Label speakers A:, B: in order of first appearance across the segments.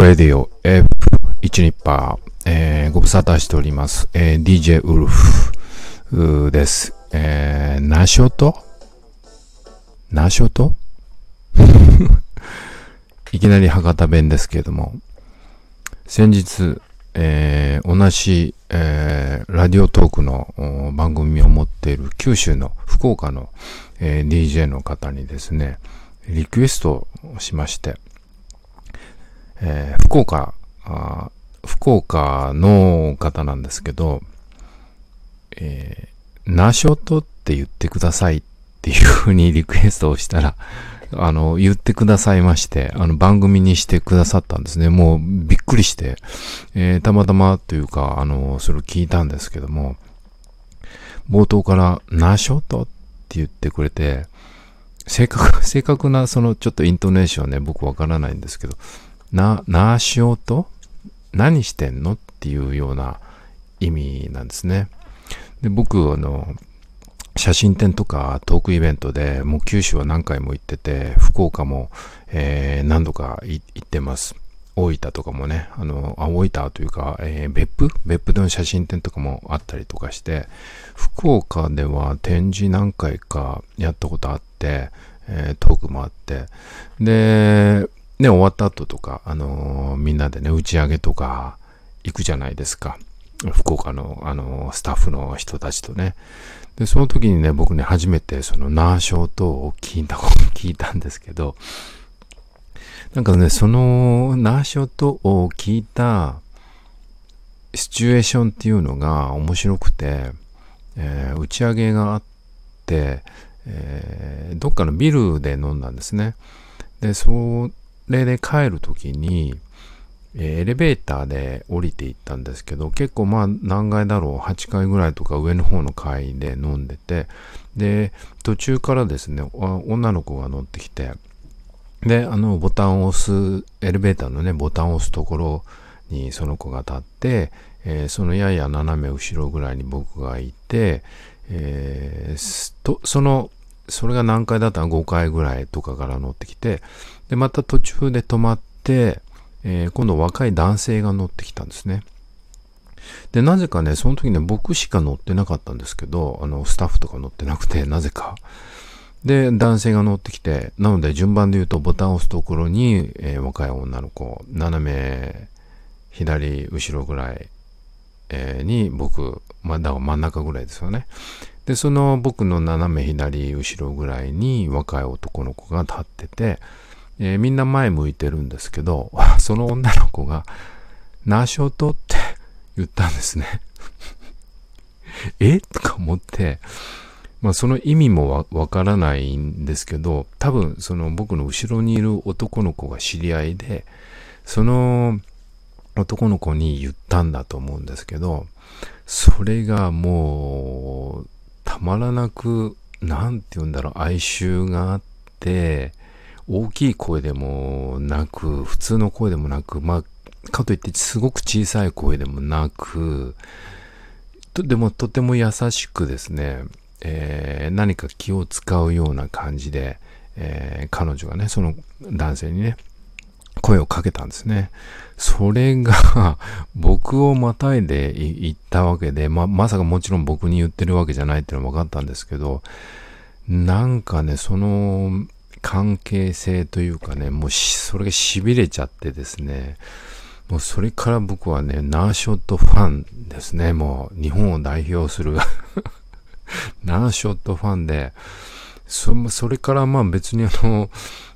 A: ラディオ F1 ニッパー、えー、ご無沙汰しております。えー、DJ ウルフです。えー、ナショト？ナショト？いきなり博多弁ですけれども、先日、えー、同じ、えー、ラディオトークの番組を持っている九州の福岡の、えー、DJ の方にですね、リクエストをしまして、えー、福岡あ、福岡の方なんですけど、えー、ナショトって言ってくださいっていうふうにリクエストをしたら、あの、言ってくださいまして、あの、番組にしてくださったんですね。もう、びっくりして、えー、たまたまというか、あの、それを聞いたんですけども、冒頭から、ナショトって言ってくれて、正確、正確な、その、ちょっとイントネーションね、僕わからないんですけど、な、なしようと？何してんの？っていうような意味なんですね。で、僕、あの、写真展とかトークイベントでもう九州は何回も行ってて、福岡も、えー、何度か行ってます。大分とかもね、あの、あ、大分というか、えー、別府？別府での写真展とかもあったりとかして、福岡では展示何回かやったことあって、えー、トークもあって、で、ね、終わった後とか、あのー、みんなでね、打ち上げとか行くじゃないですか。福岡の、あのー、スタッフの人たちとね。で、その時にね、僕ね、初めてそのナーショートを聞いた、聞いたんですけど、なんかね、そのナーショートを聞いたシチュエーションっていうのが面白くて、えー、打ち上げがあって、えー、どっかのビルで飲んだんですね。で、それで帰る時に、えエレベーターで降りていったんですけど、結構まあ何階だろう、8階ぐらいとか上の方の階で飲んでて、で、途中からですね、女の子が乗ってきて、で、あの、ボタンを押す、エレベーターのね、ボタンを押すところにその子が立って、えー、そのやや斜め後ろぐらいに僕がいて、えー、と、そのそれが何回だったら5回ぐらいとかから乗ってきて、で、また途中で止まって、えー、今度若い男性が乗ってきたんですね。で、なぜかね、その時ね、僕しか乗ってなかったんですけど、あの、スタッフとか乗ってなくて、なぜか。で、男性が乗ってきて、なので順番で言うとボタンを押すところに、えー、若い女の子、斜め左後ろぐらい、えー、に僕、ま、だ真ん中ぐらいですよね。で、その僕の斜め左後ろぐらいに若い男の子が立ってて、えー、みんな前向いてるんですけど、その女の子が、ナショートって言ったんですね。え？とか思って、まあその意味もわからないんですけど、多分その僕の後ろにいる男の子が知り合いで、その男の子に言ったんだと思うんですけど、それがもうまらなく、なんて言うんだろう、哀愁があって、大きい声でもなく、普通の声でもなく、まあ、かといってすごく小さい声でもなく、とでもとても優しくですね、えー、何か気を使うような感じで、えー、彼女がね、その男性にね、声をかけたんですね。それが 僕をまたいで行ったわけで、ま、まさかもちろん僕に言ってるわけじゃないっていうのは分かったんですけど、なんかね、その関係性というかね、もうそれが痺れちゃってですね、もうそれから僕はね、ナーショットファンですね、もう日本を代表する ナーショットファンで、そそれからまあ別にあの、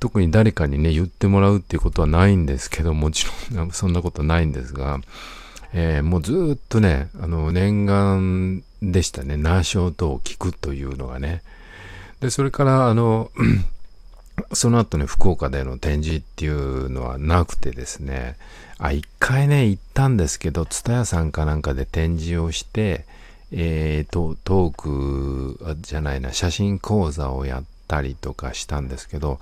A: 特に誰かにね、言ってもらうっていうことはないんですけど、もちろん、そんなことないんですが、えー、もうずっとね、あの、念願でしたね。ナーショートを聞くというのがね。で、それから、あの、その後ね、福岡での展示っていうのはなくてですね、あ、一回ね、行ったんですけど、ツタヤさんかなんかで展示をして、えーと、トークじゃないな、写真講座をやったりとかしたんですけど、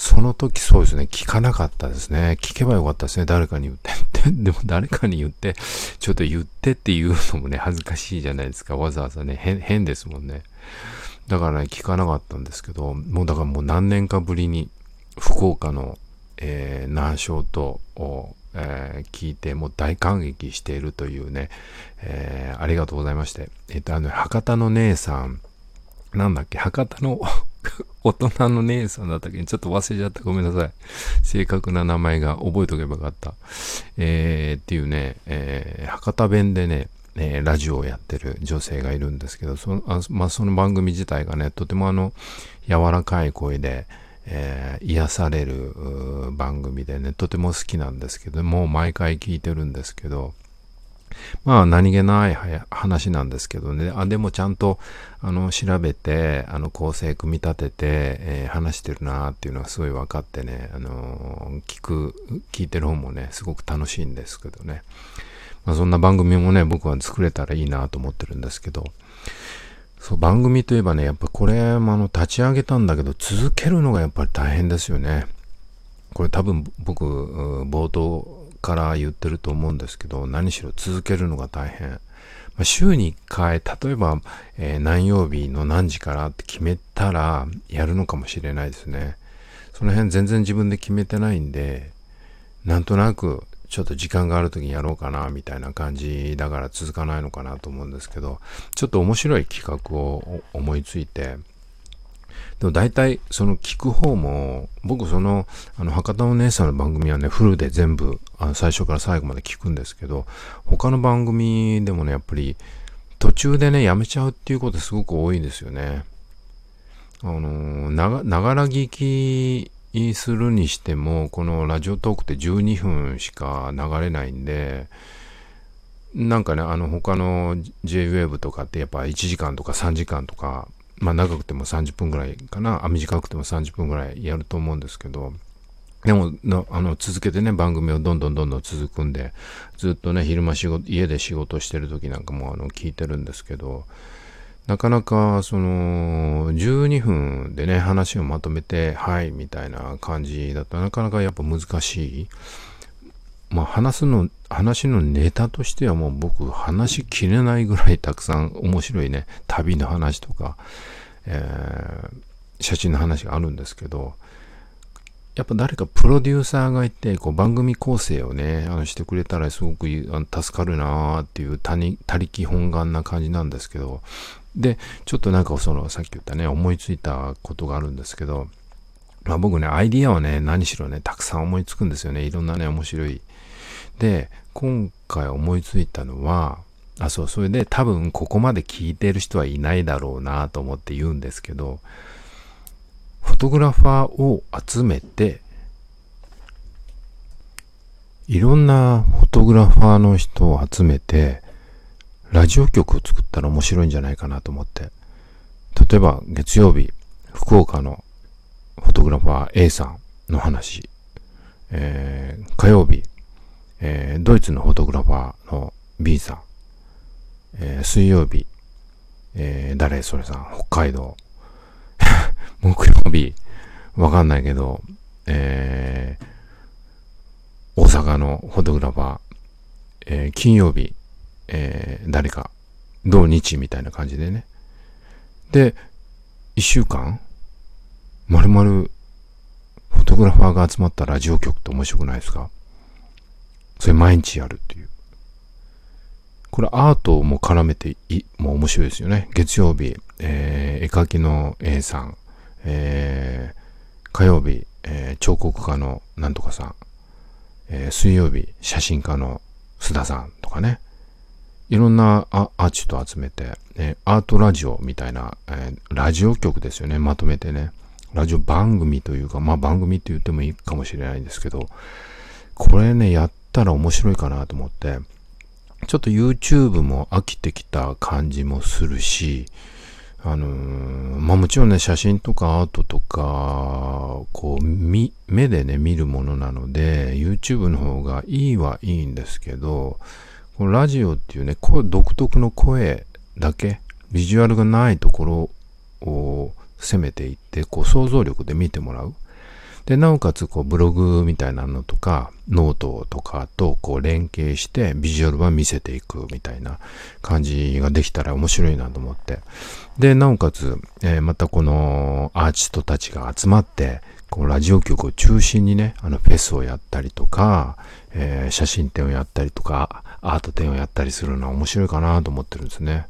A: その時そうですね、聞かなかったですね。聞けばよかったですね、誰かに言って。でも誰かに言って、ちょっと言ってっていうのもね、恥ずかしいじゃないですか。わざわざね、変、ですもんね。だからね、聞かなかったんですけど、もうだからもう何年かぶりに、福岡の、えー、難所と、えー、聞いてもう大感激しているというね、えー、ありがとうございまして。えっ、と、あの、博多の姉さん、なんだっけ、博多の 大人の姉さんだったっけちょっと忘れちゃった。ごめんなさい。正確な名前が覚えとけばよかった。えー、っていうね、えー、博多弁でね、えー、ラジオをやってる女性がいるんですけど、そのあまあ、その番組自体がね、とてもあの、柔らかい声で、えー、癒される番組でね、とても好きなんですけど、もう毎回聞いてるんですけど、まあ何気ない話なんですけどね、あでもちゃんとあの調べて、あの構成組み立てて、えー、話してるなっていうのがすごい分かってね、あの聞く、聞いてる方もね、すごく楽しいんですけどね。まあ、そんな番組もね、僕は作れたらいいなと思ってるんですけど、そう、番組といえばね、やっぱこれもあの、立ち上げたんだけど、続けるのがやっぱり大変ですよね。これ多分僕、冒頭から言ってると思うんですけど、何しろ続けるのが大変。まあ、週に1回、例えば、えー、何曜日の何時からって決めたら、やるのかもしれないですね。その辺全然自分で決めてないんで、なんとなくちょっと時間がある時にやろうかな、みたいな感じだから続かないのかなと思うんですけど、ちょっと面白い企画を思いついて、でも大体その聞く方も、僕その、あの、博多お姉さんの番組はね、フルで全部、あの最初から最後まで聞くんですけど、他の番組でもね、やっぱり途中でね、やめちゃうっていうことすごく多いんですよね。あのながら聞きするにしても、このラジオトークって12分しか流れないんで、なんかね、あの他の JWAVE とかってやっぱ1時間とか3時間とか、まあ長くても30分ぐらいかな、あ短くても30分ぐらいやると思うんですけど、でもあの続けてね、番組をどんどんどんどん続くんで、ずっとね、昼間仕事、家で仕事してる時なんかもあの聞いてるんですけど、なかなかその12分でね話をまとめてはいみたいな感じだとなかなかやっぱ難しいまあ話すの話のネタとしてはもう僕話しきれないぐらいたくさん面白いね旅の話とか、えー、写真の話があるんですけどやっぱ誰かプロデューサーがいて、こう番組構成をね、あのしてくれたらすごく助かるなーっていう他力本願な感じなんですけど、で、ちょっとなんかその、さっき言ったね、思いついたことがあるんですけど、まあ僕ね、アイディアはね、何しろね、たくさん思いつくんですよね。いろんなね、面白い。で、今回思いついたのは、あ、そう、それで多分ここまで聞いてる人はいないだろうなと思って言うんですけど、フォトグラファーを集めて、いろんなフォトグラファーの人を集めて、ラジオ局を作ったら面白いんじゃないかなと思って。例えば月曜日、福岡のフォトグラファー A さんの話。えー、火曜日、えー、ドイツのフォトグラファーの B さん。えー、水曜日、えー、誰それさん、北海道。木曜日、わかんないけど、えー、大阪のフォトグラファー。えー、金曜日、えー、誰か、土日みたいな感じでね。で、一週間、まるまる、フォトグラファーが集まったラジオ局って面白くないですか？それ毎日やるっていう。これアートも絡めてい、もう面白いですよね。月曜日、えー、絵描きの A さん、えー、火曜日、えー、彫刻家のなんとかさん、えー、水曜日、写真家の須田さんとかね。いろんなアーチと集めて、えアートラジオみたいな、えー、ラジオ局ですよね、まとめてね。ラジオ番組というか、まあ番組って言ってもいいかもしれないんですけど、これね、やったら面白いかなと思って、ちょっと YouTube も飽きてきた感じもするし、あのー、まあもちろんね、写真とかアートとか、こう、目でね、見るものなので、YouTube の方がいいはいいんですけど、このラジオっていうね、声、独特の声だけ、ビジュアルがないところを攻めていって、こう想像力で見てもらう。で、なおかつ、こう、ブログみたいなのとか、ノートとかと、こう、連携して、ビジュアルは見せていくみたいな感じができたら面白いなと思って。で、なおかつ、えー、またこのアーティストたちが集まって、こうラジオ局を中心にね、あのフェスをやったりとか、えー、写真展をやったりとか、アート展をやったりするのは面白いかなと思ってるんですね。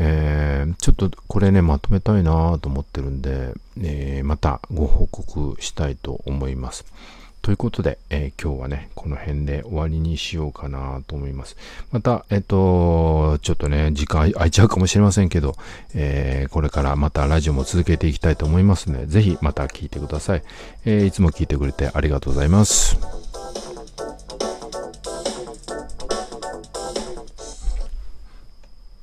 A: えー、ちょっとこれね、まとめたいなと思ってるんで、えー、またご報告したいと思います。ということで、えー、今日はね、この辺で終わりにしようかなと思います。また、えっ、と、ちょっとね、時間空いちゃうかもしれませんけど、えー、これからまたラジオも続けていきたいと思いますので、ぜひまた聞いてください。えー、いつも聞いてくれてありがとうございます。